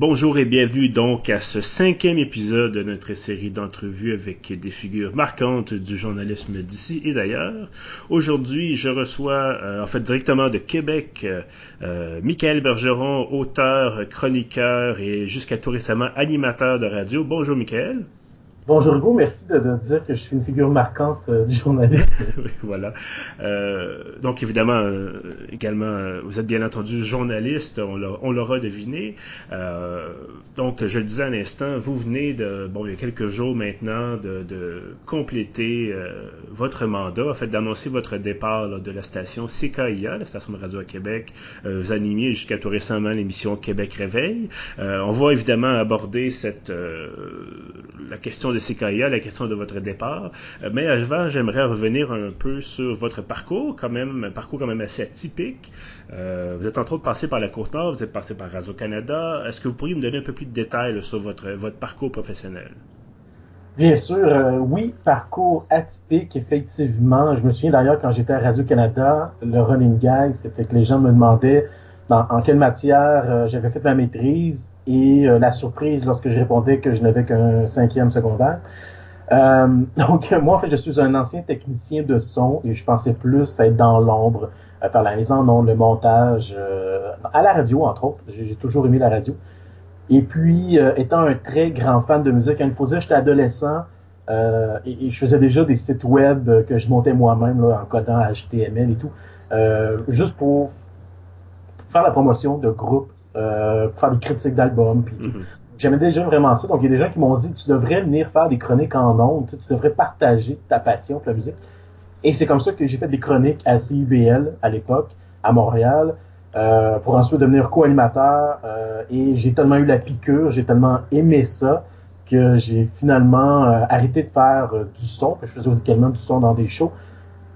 Bonjour et bienvenue donc à ce cinquième épisode de notre série d'entrevues avec des figures marquantes du journalisme d'ici et d'ailleurs. Aujourd'hui, je reçois euh, en fait directement de Québec euh, euh, Michael Bergeron, auteur, chroniqueur et jusqu'à tout récemment animateur de radio. Bonjour Michael. Bonjour Hugo, merci de, dire que je suis une figure marquante euh, du journalisme. voilà. Euh, donc évidemment, euh, également, vous êtes bien entendu journaliste, on l'aura deviné. donc je le disais à l'instant, vous venez de, bon, il y a quelques jours maintenant, de, compléter votre mandat, en fait d'annoncer votre départ de la station CKIA, la station de radio à Québec. vous animiez jusqu'à tout récemment l'émission Québec Réveil. on va évidemment aborder cette la question de CKIA, la question de votre départ. Euh, mais avant, j'aimerais revenir un peu sur votre parcours, quand même, un parcours quand même assez atypique. Euh, vous êtes entre autres passé par la Côte-Nord, vous êtes passé par Radio-Canada. Est-ce que vous pourriez me donner un peu plus de détails sur votre, votre parcours professionnel? Bien sûr, euh, oui, parcours atypique, effectivement. Je me souviens d'ailleurs quand j'étais à Radio-Canada, le running gag, c'était que les gens me demandaient en quelle matière j'avais fait ma maîtrise et euh, la surprise lorsque je répondais que je n'avais qu'un cinquième secondaire. Euh, donc moi en fait je suis un ancien technicien de son et je pensais plus être dans l'ombre euh, par la mise en le montage, à la radio entre autres. J'ai toujours aimé la radio. Et puis étant un très grand fan de musique, il faut dire j'étais adolescent et, je faisais déjà des sites web que je montais moi-même en codant HTML et tout, juste pour faire la promotion de groupes euh, faire des critiques d'albums. Puis mhm. J'aimais déjà vraiment ça. Donc, il y a des gens qui m'ont dit, tu devrais venir faire des chroniques en ondes, tu, devrais partager ta passion pour la musique. Et c'est comme ça que j'ai fait des chroniques à CIBL à l'époque, à Montréal, euh, pour ensuite devenir co-animateur. Euh, et j'ai tellement eu la piqûre, j'ai tellement aimé ça, que j'ai finalement euh, arrêté de faire du son, que je faisais également du son dans des shows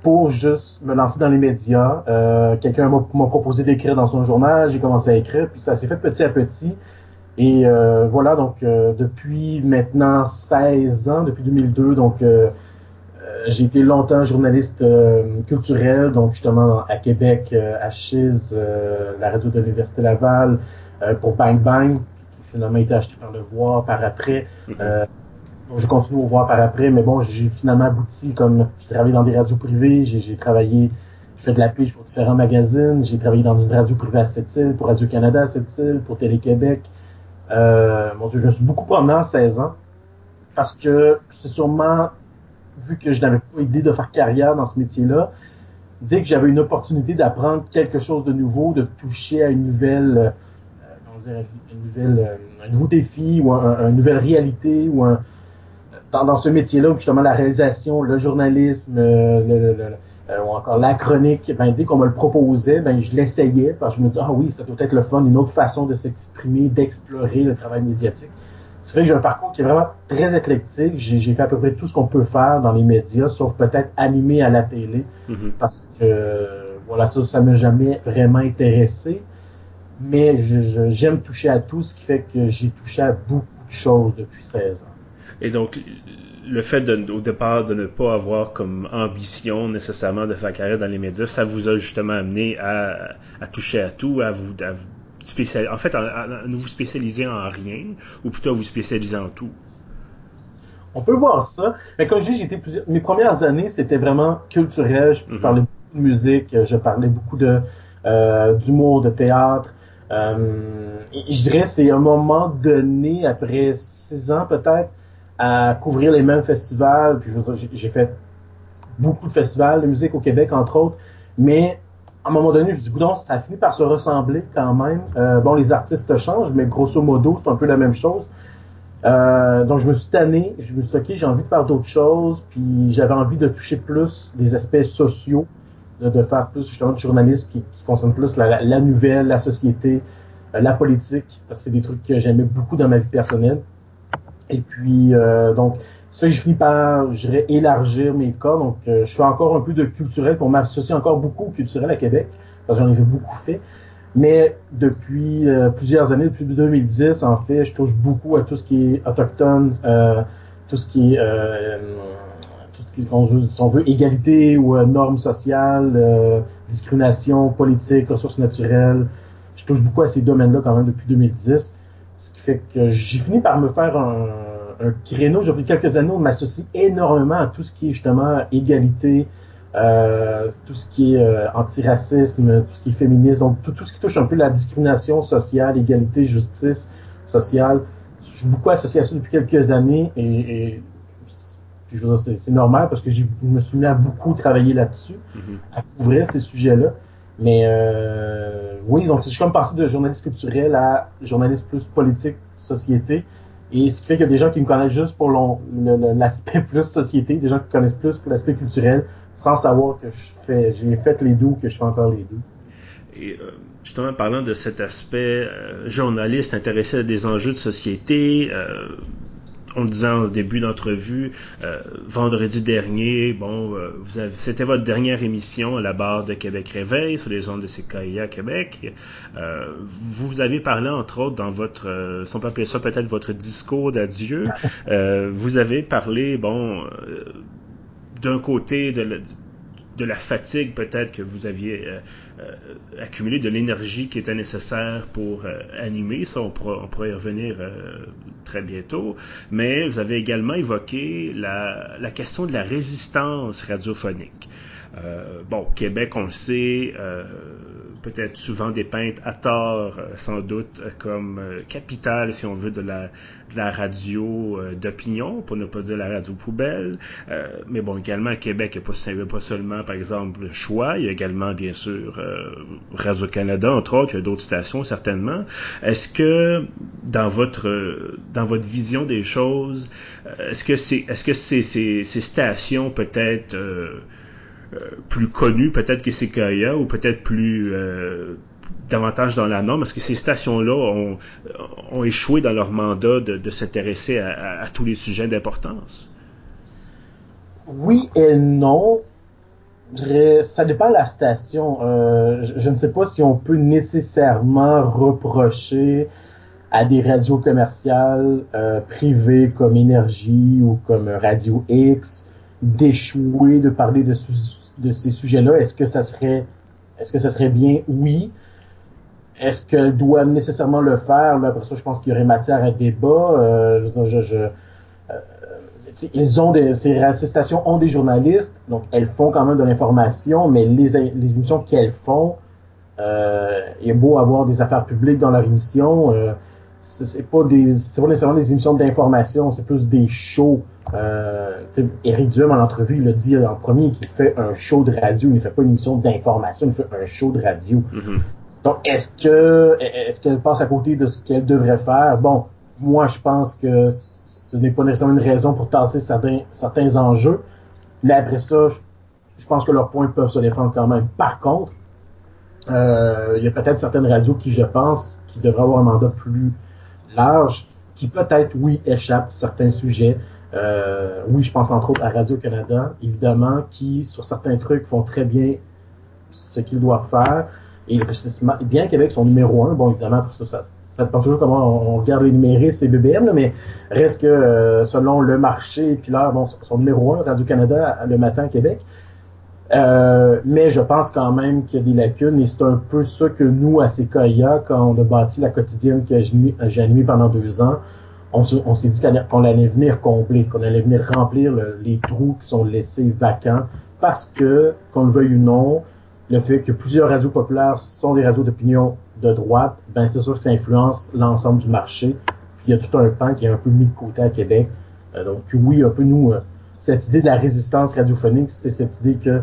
pour juste me lancer dans les médias. Euh, Quelqu'un m'a proposé d'écrire dans son journal, j'ai commencé à écrire, puis ça s'est fait petit à petit. Et euh, voilà, donc euh, depuis maintenant 16 ans, depuis 2002, donc j'ai été longtemps journaliste culturel, donc justement à Québec, à Chiz, la radio de l'Université Laval, pour Bang Bang, qui finalement a été acheté par Le Voir par après. Mm-hmm je continue à voir par après, mais bon, j'ai finalement abouti comme j'ai travaillé dans des radios privées, j'ai travaillé, j'ai fait de la pige pour différents magazines, j'ai travaillé dans une radio privée à Sept-Îles, pour Radio-Canada à Sept-Îles, pour Télé-Québec. Euh, mon je me suis beaucoup promené à 16 ans parce que c'est sûrement vu que je n'avais pas idée de faire carrière dans ce métier-là, dès que j'avais une opportunité d'apprendre quelque chose de nouveau, de toucher à une nouvelle, euh, comment dire, une nouvelle, euh, un nouveau défi ou un, une nouvelle réalité ou un, dans, ce métier-là, justement la réalisation, le journalisme, euh, le, ou encore la chronique, ben, dès qu'on me le proposait, ben, je l'essayais parce que je me disais, ah oui, ça doit être le fun, une autre façon de s'exprimer, d'explorer le travail médiatique. C'est vrai que j'ai un parcours qui est vraiment très éclectique. J'ai fait à peu près tout ce qu'on peut faire dans les médias, sauf peut-être animer à la télé, mm-hmm. parce que voilà, ça, ça m'a jamais vraiment intéressé. Mais j'aime toucher à tout, ce qui fait que j'ai touché à beaucoup de choses depuis 16 ans. Et donc, le fait de, au départ de ne pas avoir comme ambition nécessairement de faire carrière dans les médias, ça vous a justement amené à, à toucher à tout, à vous, à vous spécialiser, en fait, à, ne vous spécialiser en rien, ou plutôt à vous spécialiser en tout? On peut voir ça. Mais comme je dis, j'étais plusieurs... mes premières années, c'était vraiment culturel. Je, mhm. parlais beaucoup de musique, je parlais beaucoup de euh, d'humour, de théâtre. Euh, je dirais, c'est un moment donné, après six ans peut-être, à couvrir les mêmes festivals. Puis j'ai fait beaucoup de festivals de musique au Québec, entre autres. Mais à un moment donné, je me dis, goudon, ça a fini par se ressembler quand même. Euh, bon, les artistes changent, mais grosso modo, c'est un peu la même chose. Euh, donc, je me suis tanné, je me suis dit, OK, j'ai envie de faire d'autres choses, puis j'avais envie de toucher plus des aspects sociaux, de, faire plus justement de journalisme qui, qui concerne plus la, la, nouvelle, la société, euh, la politique, parce que c'est des trucs que j'aimais beaucoup dans ma vie personnelle. Et puis, euh, donc, ça, je finis par, je élargir mes cas. Donc, euh, je fais encore un peu de culturel pour m'associer encore beaucoup au culturel à Québec. parce que j'en ai beaucoup fait. Mais depuis euh, plusieurs années, depuis 2010, en fait, je touche beaucoup à tout ce qui est autochtone, euh, tout ce qui est euh, tout ce qui veut, si on veut égalité ou euh, normes sociales, discrimination politique, ressources naturelles. Je touche beaucoup à ces domaines-là quand même depuis 2010, ce qui fait que j'ai fini par me faire un, un créneau. J'ai pris quelques années où m'associe énormément à tout ce qui est justement égalité, euh, tout ce qui est euh, antiracisme, tout ce qui est féminisme, donc tout, tout, ce qui touche un peu la discrimination sociale, égalité, justice sociale. Je suis beaucoup associé à ça depuis quelques années et, et c'est normal parce que je me suis mis à beaucoup travailler là-dessus, mm-hmm. à couvrir ces sujets-là. Mais euh, oui, donc je suis comme passé de journaliste culturel à journaliste plus politique, société. Et ce qui fait qu'il y a des gens qui me connaissent juste pour l'aspect plus société, des gens qui connaissent plus pour l'aspect culturel, sans savoir que je fais, j'ai fait les deux, que je fais encore les deux. Et euh, justement, parlant de cet aspect euh, journaliste intéressé à des enjeux de société, euh, on disait au début d'entrevue, euh, vendredi dernier, bon, euh, vous avez, c'était votre dernière émission à la barre de Québec Réveil sur les ondes de CKIA Québec. Euh, vous avez parlé entre autres dans votre, euh, si on peut appeler ça peut-être votre discours d'adieu, vous avez parlé, bon, d'un côté de, de la fatigue peut-être que vous aviez euh, euh, accumulé, de l'énergie qui était nécessaire pour euh, animer. Ça, on, pourra, y revenir très bientôt. Mais vous avez également évoqué la, la question de la résistance radiophonique. Bon, Québec, on le sait, peut-être souvent dépeinte à tort, euh, sans doute, comme capitale, si on veut, de la, de la radio d'opinion, pour ne pas dire la radio poubelle. mais bon, également, Québec, il n'y pas, seulement, par exemple, le choix, il y a également, bien sûr, Radio-Canada, entre autres, il y a d'autres stations, certainement. Est-ce que, dans votre, dans votre vision des choses, est-ce que c'est, est-ce que ces, ces, ces stations, peut-être, euh, plus connu peut-être que CKIA ou peut-être plus euh, davantage dans la norme Est-ce que ces stations-là ont, ont, échoué dans leur mandat de, s'intéresser à, tous les sujets d'importance? Oui et non. Ça dépend de la station. Euh, je, ne sais pas si on peut nécessairement reprocher à des radios commerciales privées comme Énergie ou comme Radio X d'échouer de parler de, ces sujets-là? Est-ce que ça serait est-ce que ça serait bien? Oui. Est-ce qu'elle doit nécessairement le faire? Là, après ça, je pense qu'il y aurait matière à débat. Euh, euh, ils ont des, ces, ces, stations ont des journalistes, donc elles font quand même de l'information, mais les, les émissions qu'elles font, euh, il est beau avoir des affaires publiques dans leur émission. C'est pas des c'est pas nécessairement des émissions d'information, c'est plus des shows. Euh, Eric Duhem en entrevue, il a dit en premier qu'il fait un show de radio, il ne fait pas une émission d'information, il fait un show de radio. Mm-hmm. Donc est-ce que est-ce qu'elle passe à côté de ce qu'elle devrait faire? Bon, moi je pense que ce n'est pas nécessairement une raison pour tasser certains certains enjeux. Mais après ça, je, pense que leurs points peuvent se défendre quand même. Par contre, euh, il y a peut-être certaines radios qui, je pense, qui devraient avoir un mandat plus large qui peut-être, oui, échappe certains sujets. Euh, oui, je pense entre autres à Radio-Canada, évidemment, qui, sur certains trucs, font très bien ce qu'ils doivent faire. Et bien Québec sont numéro un, bon, évidemment, ça, ça, dépend toujours comment on, regarde les numériques, c'est BBM, mais reste que euh, selon le marché, puis là, bon, numéro un, Radio-Canada, le matin Québec. Euh, mais je pense quand même qu'il y a des lacunes et c'est un peu ça que nous, à CKIA, quand on a bâti la quotidienne que j'ai animée pendant deux ans, on, s'est dit qu'on allait venir combler, qu'on allait venir remplir les trous qui sont laissés vacants parce que, qu'on le veuille ou non, le fait que plusieurs radios populaires sont des radios d'opinion de droite, ben c'est sûr que ça influence l'ensemble du marché. Puis il y a tout un pan qui est un peu mis de côté à Québec. Euh, donc oui, un peu nous, euh, cette idée de la résistance radiophonique, c'est cette idée que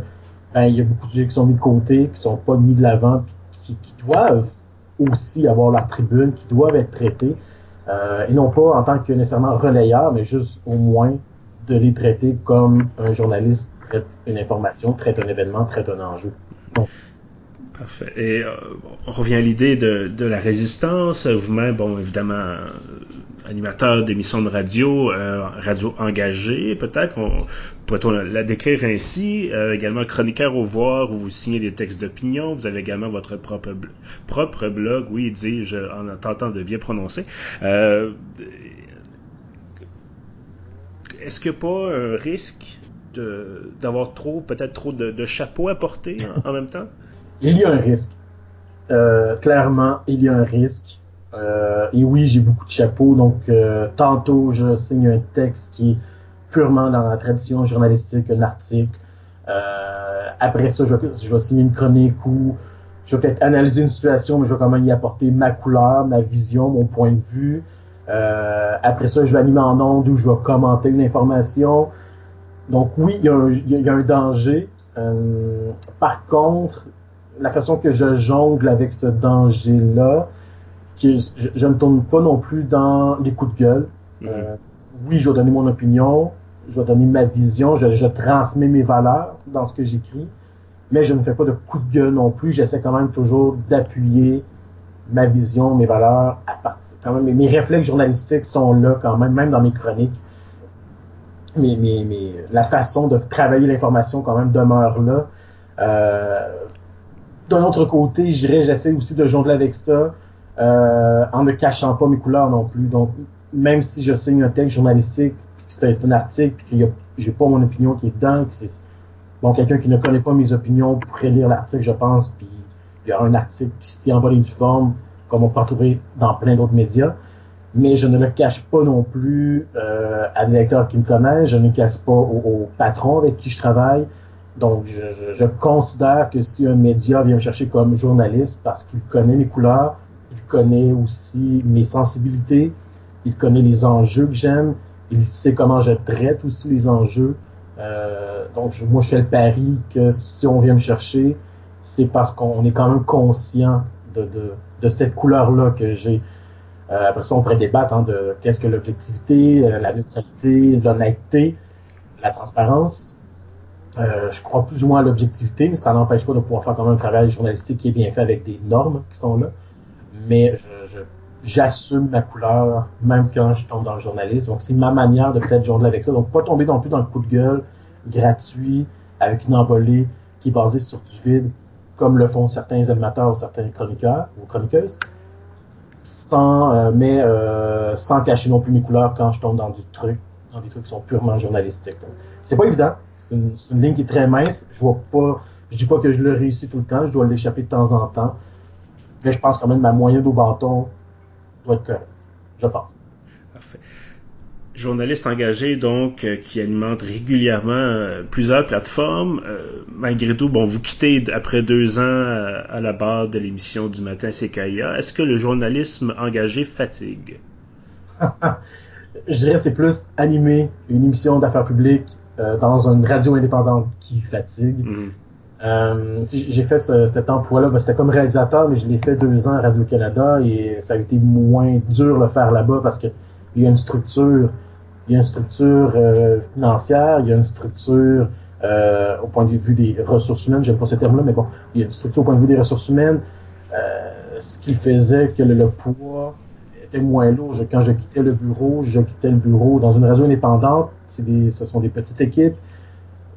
ben, il y a beaucoup de sujets qui sont mis de côté, qui sont pas mis de l'avant, qui, qui, doivent aussi avoir leur tribune, qui doivent être traités, euh, et non pas en tant que nécessairement relayeur, mais juste au moins de les traiter comme un journaliste traite une information, traite un événement, traite un enjeu. Parfait. Et euh, on revient à l'idée de, la résistance. Vous-même, bon, évidemment, animateur d'émissions de radio, euh, radio engagée, peut-être, on pourrait-on la décrire ainsi, euh, également chroniqueur au voir où vous signez des textes d'opinion, vous avez également votre propre, blog, oui, dis-je, en tentant de bien prononcer. Euh, est-ce qu'il n'y a pas un risque d'avoir trop, peut-être trop de, chapeaux à porter en, même temps? Il y a un risque. clairement, il y a un risque. Euh, et oui, j'ai beaucoup de chapeaux. Donc, euh, tantôt, je signe un texte qui est purement dans la tradition journalistique, un article. Euh, après ça, je vais, signer une chronique où je vais peut-être analyser une situation, mais je vais quand même y apporter ma couleur, ma vision, mon point de vue. Euh, après ça, je vais animer en ondes où je vais commenter une information. Donc oui, il y, a un, danger. Euh, par contre, la façon que je jongle avec ce danger-là, je, ne tourne pas non plus dans les coups de gueule. Mhm. Euh, oui, je vais donner mon opinion, je vais donner ma vision, je, transmets mes valeurs dans ce que j'écris, mais je ne fais pas de coups de gueule non plus. J'essaie quand même toujours d'appuyer ma vision, mes valeurs à partir. Quand même, mes, réflexes journalistiques sont là quand même, même dans mes chroniques. Mais, mais, la façon de travailler l'information quand même demeure là. Euh, d'un autre côté, j'essaie aussi de jongler avec ça euh, en ne cachant pas mes couleurs non plus. Donc, même si je signe un texte journalistique, c'est un article, puis que j'ai pas mon opinion qui est dedans, que bon quelqu'un qui ne connaît pas mes opinions pourrait lire l'article, je pense, puis il y aura un article qui se tient en bonne forme, comme on peut retrouver dans plein d'autres médias. Mais je ne le cache pas non plus euh, à des lecteurs qui me connaissent, je ne le cache pas aux, patrons avec qui je travaille. Donc, je, je, considère que si un média vient me chercher comme journaliste parce qu'il connaît mes couleurs, il connaît aussi mes sensibilités, il connaît les enjeux que j'aime, il sait comment je traite aussi les enjeux. Euh, donc, moi, je fais le pari que si on vient me chercher, c'est parce qu'on est quand même conscient de cette couleur-là que j'ai. Euh, après ça, on pourrait débattre hein, de qu'est-ce que l'objectivité, euh, la neutralité, l'honnêteté, la transparence. Euh, je crois plus ou moins à l'objectivité, mais ça n'empêche pas de pouvoir faire quand même un travail journalistique qui est bien fait avec des normes qui sont là mais j'assume ma couleur même quand je tombe dans le journalisme. Donc c'est ma manière de peut-être jongler avec ça. Donc pas tomber non plus dans le coup de gueule gratuit avec une envolée qui est basée sur du vide, comme le font certains animateurs ou certains chroniqueurs ou chroniqueuses, sans euh, mais euh, sans cacher non plus mes couleurs quand je tombe dans du truc, dans des trucs qui sont purement journalistiques. C'est pas évident. C'est une, une, ligne qui est très mince. Je vois pas, je dis pas que je le réussis tout le temps. Je dois l'échapper de temps en temps. Mais je pense quand même que ma moyenne au bâton doit être correcte. Je pense. Parfait. Journaliste engagé, donc, euh, qui alimente régulièrement euh, plusieurs plateformes. Euh, malgré tout, bon, vous quittez après deux ans à la barre de l'émission du matin CKIA. Est-ce que le journalisme engagé fatigue? Je dirais c'est plus animer une émission d'affaires publiques dans une radio indépendante qui fatigue. Mm-hmm. Euh, j'ai fait ce, cet emploi-là, ben, c'était comme réalisateur, mais je l'ai fait deux ans à Radio-Canada et ça a été moins dur de le faire là-bas parce que il y a une structure, il y a une structure euh, financière, il y a une structure euh, au point de vue des ressources humaines, j'aime pas ce terme-là, mais bon, il y a une structure au point de vue des ressources humaines, ce qui faisait que le, poids était moins lourd. quand je quittais le bureau, je quittais le bureau dans une radio indépendante, ce sont des petites équipes,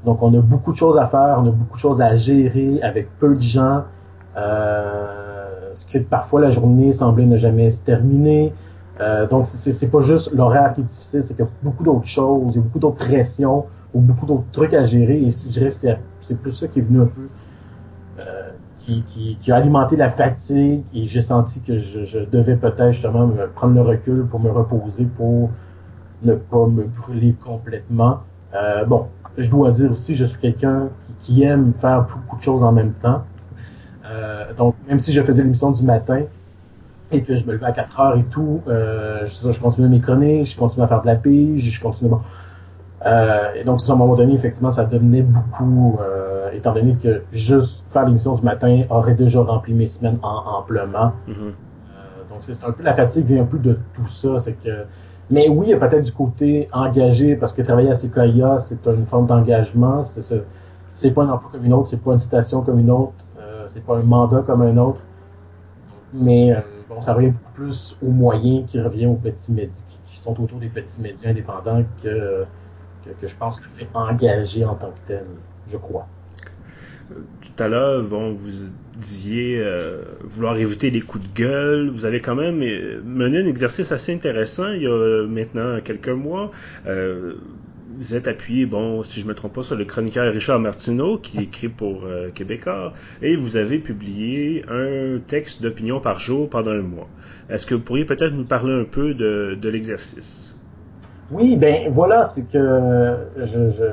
donc, on a beaucoup de choses à faire, on a beaucoup de choses à gérer avec peu de gens. Euh, ce qui parfois la journée semblait ne jamais se terminer. Euh, donc, c'est pas juste l'horaire qui est difficile, c'est qu'il y a beaucoup d'autres choses, il y a beaucoup d'autres pressions ou beaucoup d'autres trucs à gérer. Et je dirais que c'est plus ça qui est venu un peu, euh, qui, a alimenté la fatigue. Et j'ai senti que je, je devais peut-être justement me prendre le recul pour me reposer, pour ne pas me brûler complètement. Euh, bon, je dois dire aussi, je suis quelqu'un qui, aime faire beaucoup de choses en même temps. Euh, donc, même si je faisais l'émission du matin et que je me levais à 4 heures et tout, euh, je, je continuais mes chroniques, je continuais à faire de la pige, je continuais... Bon. Euh, et donc, à un moment donné, effectivement, ça devenait beaucoup, euh, étant donné que juste faire l'émission du matin aurait déjà rempli mes semaines en, amplement. Mm-hmm. Euh, donc, c'est un peu la fatigue vient un peu de tout ça, c'est que mais oui, il y a peut-être du côté engagé, parce que travailler à CKIA, c'est une forme d'engagement. C'est pas un emploi comme une autre, c'est pas une citation comme une autre, euh, c'est pas un mandat comme un autre. Mais euh, bon, ça revient beaucoup plus aux moyens qui revient aux petits médics, sont autour des petits médias indépendants que, que, je pense qu'il fait engager en tant que tel, je crois. Tout à l'heure, bon, vous disiez euh, vouloir éviter les coups de gueule. Vous avez quand même euh, mené un exercice assez intéressant il y a maintenant quelques mois. Euh, vous êtes appuyé, bon, si je me trompe pas, sur le chroniqueur Richard Martineau, qui écrit pour euh, Québécois, et vous avez publié un texte d'opinion par jour pendant un mois. Est-ce que vous pourriez peut-être nous parler un peu de, de l'exercice? Oui, ben voilà, c'est que je, je,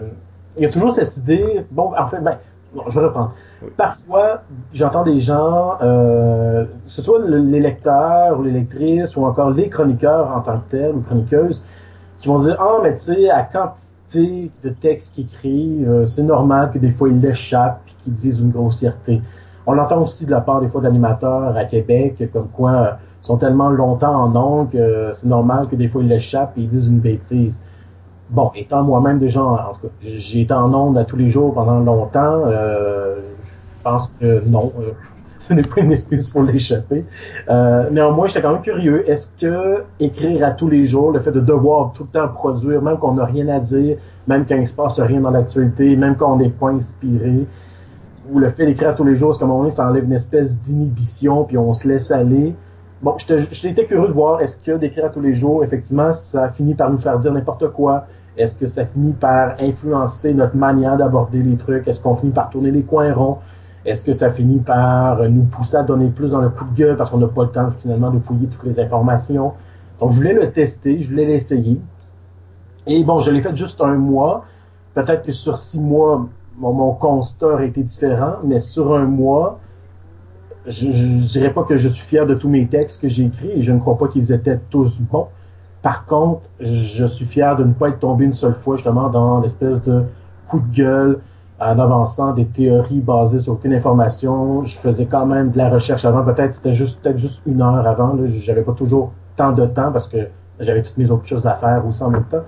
il y a toujours cette idée. Bon, en fait, ben, je vais reprendre. Parfois, j'entends des gens, euh, ce soit les lecteurs ou les lectrices ou encore les chroniqueurs en tant que tels ou chroniqueuses, qui vont dire ah mais tu sais à quantité de textes qu'ils écrivent euh, c'est normal que des fois ils l'échappent et qu'ils disent une grossièreté on l'entend aussi de la part des fois d'animateurs à Québec comme quoi euh, ils sont tellement longtemps en ondes que c'est normal que des fois ils l'échappent et ils disent une bêtise bon étant moi-même déjà en tout cas j'ai été en ondes à tous les jours pendant longtemps je pense que non ce n'est pas une excuse pour l'échapper. Euh, néanmoins, j'étais quand même curieux. Est-ce que écrire à tous les jours, le fait de devoir tout le temps produire, même qu'on n'a rien à dire, même quand il se passe rien dans l'actualité, même quand on n'est pas inspiré, ou le fait d'écrire à tous les jours, c'est comme on dit, ça enlève une espèce d'inhibition, puis on se laisse aller? Bon, j'étais curieux de voir, est-ce que d'écrire à tous les jours, effectivement, ça finit par nous faire dire n'importe quoi? Est-ce que ça finit par influencer notre manière d'aborder les trucs? Est-ce qu'on finit par tourner les coins ronds? Est-ce que ça finit par nous pousser à donner plus dans le coup de gueule parce qu'on n'a pas le temps finalement de fouiller toutes les informations? Donc, je voulais le tester, je voulais l'essayer. Et bon, je l'ai fait juste un mois. Peut-être que sur six mois, mon, constat aurait été différent, mais sur un mois, je ne dirais pas que je suis fier de tous mes textes que j'ai écrits et je ne crois pas qu'ils étaient tous bons. Par contre, je suis fier de ne pas être tombé une seule fois justement dans l'espèce de coup de gueule, en avançant des théories basées sur aucune information. Je faisais quand même de la recherche avant. Peut-être c'était juste peut-être juste une heure avant. J'avais pas toujours tant de temps parce que j'avais toutes mes autres choses à faire aussi en même temps.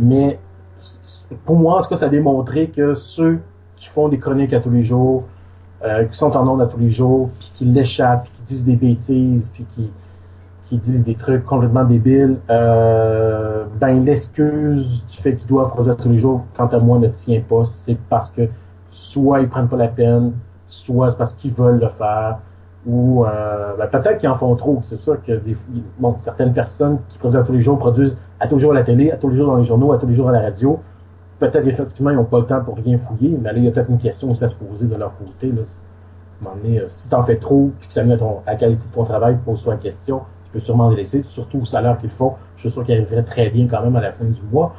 Mais pour moi, en tout cas, ça a démontré que ceux qui font des chroniques à tous les jours, euh, qui sont en ondes à tous les jours, puis qui l'échappent, puis qui disent des bêtises, puis qui qui disent des trucs complètement débiles, euh, ben l'excuse du fait qu'ils doivent produire tous les jours, quant à moi, ne tient pas. C'est parce que soit ils prennent pas la peine, soit c'est parce qu'ils veulent le faire, ou euh, ben, peut-être qu'ils en font trop. C'est ça que bon, certaines personnes qui produisent tous les jours produisent à tous les jours à la télé, à tous les jours dans les journaux, à tous les jours à la radio. Peut-être effectivement ils n'ont pas le temps pour rien fouiller, mais là il y a peut-être une question aussi à se poser de leur côté. Là. À un moment donné, euh, si fais trop, puis que ça met à la qualité de ton travail, pose-toi la question je peux sûrement les laisser, surtout au salaire qu'ils font. Je suis sûr qu'ils arriveraient très bien quand même à la fin du mois.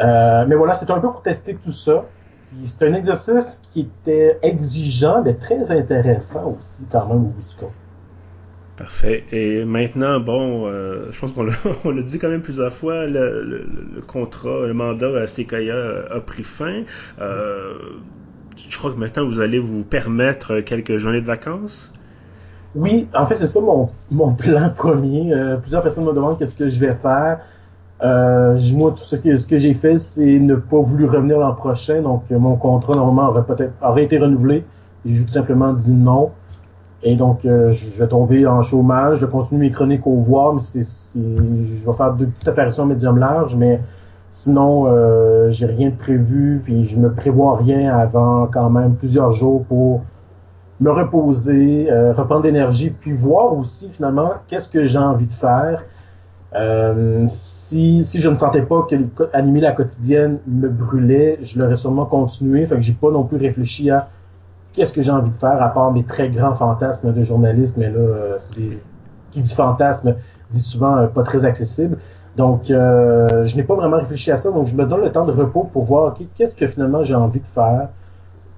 Euh, mais voilà, c'est un peu pour tester tout ça. C'est un exercice qui était exigeant, mais très intéressant aussi quand même au bout du compte. Parfait. Et maintenant, bon, euh, je pense qu'on l'a dit quand même plusieurs fois, le, contrat, le mandat à CKIA a pris fin. Euh, je crois que maintenant vous allez vous permettre quelques journées de vacances. Oui, en fait, c'est ça mon, mon plan premier. Euh, plusieurs personnes me demandent qu'est-ce que je vais faire. Euh, moi, tout ce que, ce que j'ai fait, c'est ne pas voulu revenir l'an prochain. Donc, euh, mon contrat, normalement, aurait peut-être aurait été renouvelé. J'ai tout simplement dit non. Et donc, euh, je vais tomber en chômage. Je continue mes chroniques au voir, mais je vais faire deux petites apparitions médium large, mais sinon, euh, j'ai rien de prévu, puis je me prévois rien avant quand même plusieurs jours pour me reposer, euh, reprendre l'énergie, puis voir aussi finalement qu'est-ce que j'ai envie de faire. Euh, si, si je ne sentais pas que animer la quotidienne me brûlait, je l'aurais sûrement continué. Fait que j'ai pas non plus réfléchi à qu'est-ce que j'ai envie de faire à part mes très grands fantasmes de journaliste, mais là, euh, qui dit fantasme dit souvent pas très accessible. Donc, je n'ai pas vraiment réfléchi à ça. Donc, je me donne le temps de repos pour voir qu'est-ce que finalement j'ai envie de faire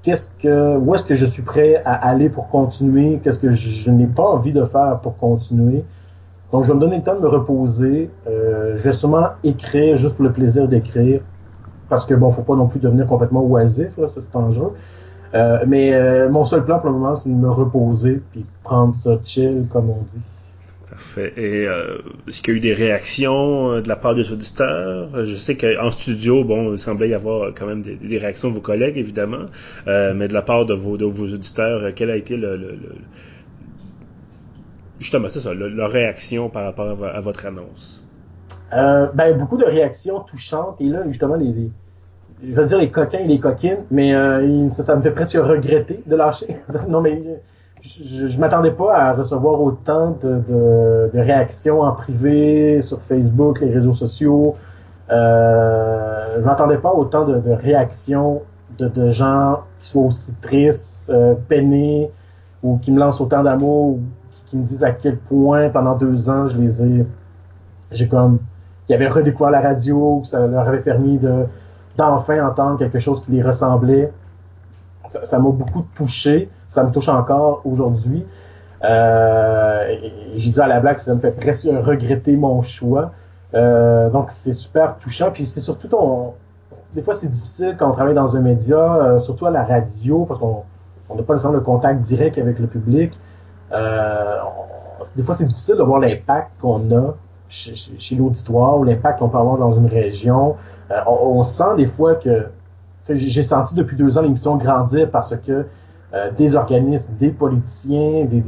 qu'est-ce que, où est-ce que je suis prêt à aller pour continuer, qu'est-ce que je, n'ai pas envie de faire pour continuer? Donc, je vais me donner le temps de me reposer. Euh, je vais sûrement écrire juste pour le plaisir d'écrire, parce que bon, faut pas non plus devenir complètement oisif, là, c'est dangereux. Euh, mais euh, mon seul plan pour le moment, c'est de me reposer puis prendre ça chill, comme on dit. Parfait. Et euh, est-ce qu'il y a eu des réactions euh, de la part des auditeurs? Euh, je sais qu'en studio, bon, il semblait y avoir quand même des, réactions de vos collègues, évidemment, mais de la part de vos, auditeurs, quelle a été le, justement, c'est ça, leur réaction par rapport à, votre annonce? Ben, beaucoup de réactions touchantes. Et là, justement, les, je veux dire les coquins et les coquines, mais ça, ça, me fait presque regretter de lâcher. non, mais je, je, m'attendais pas à recevoir autant de, réactions en privé sur Facebook, les réseaux sociaux. Euh, je m'attendais pas autant de, réactions de, gens qui soient aussi tristes, euh, peinés, ou qui me lancent autant d'amour, ou qui me disent à quel point pendant deux ans je les ai, j'ai comme, qui avaient redécouvert la radio, que ça leur avait permis de d'enfin entendre quelque chose qui les ressemblait. Ça m'a beaucoup touché, ça me touche encore aujourd'hui. Euh, J'ai dit à la blague, ça me fait presque regretter mon choix. Euh, donc c'est super touchant. Puis c'est surtout ton. Des fois c'est difficile quand on travaille dans un média, euh, surtout à la radio, parce qu'on n'a pas le contact direct avec le public. Des fois c'est difficile de voir l'impact qu'on a chez, l'auditoire ou l'impact qu'on peut avoir dans une région. On, sent des fois que j'ai senti depuis deux ans l'émission grandir parce que euh, des organismes, des politiciens, des,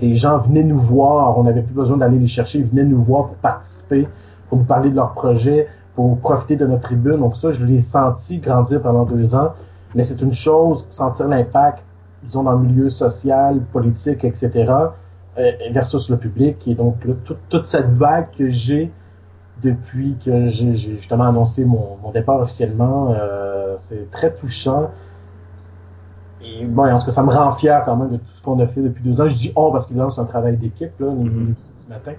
les gens venaient nous voir. On n'avait plus besoin d'aller les chercher. Ils venaient nous voir pour participer, pour nous parler de leurs projets, pour profiter de notre tribune. Donc ça, je l'ai senti grandir pendant deux ans. Mais c'est une chose, sentir l'impact, disons, dans le milieu social, politique, etc., euh, versus le public. Et donc, toute cette vague que j'ai depuis que j'ai justement annoncé mon, départ officiellement. Euh, c'est très touchant. Bon, en tout cas, ça me rend fier quand même de tout ce qu'on a fait depuis deux ans. Je dis oh parce qu'évidemment, c'est un travail d'équipe, là, mm ce matin.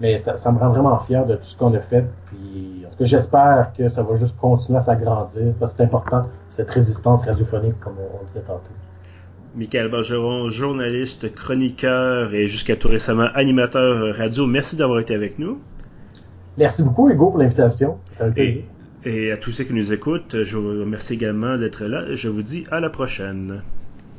Mais ça, ça, me rend vraiment fier de tout ce qu'on a fait. Puis, en tout cas, j'espère que ça va juste continuer à s'agrandir parce que c'est important, cette résistance radiophonique, comme on, disait tantôt. Michael Bergeron, journaliste, chroniqueur et jusqu'à tout récemment animateur radio. Merci d'avoir été avec nous. Merci beaucoup, Hugo, pour l'invitation. Et, et à tous ceux qui nous écoutent, je vous remercie également d'être là. Je vous dis à la prochaine.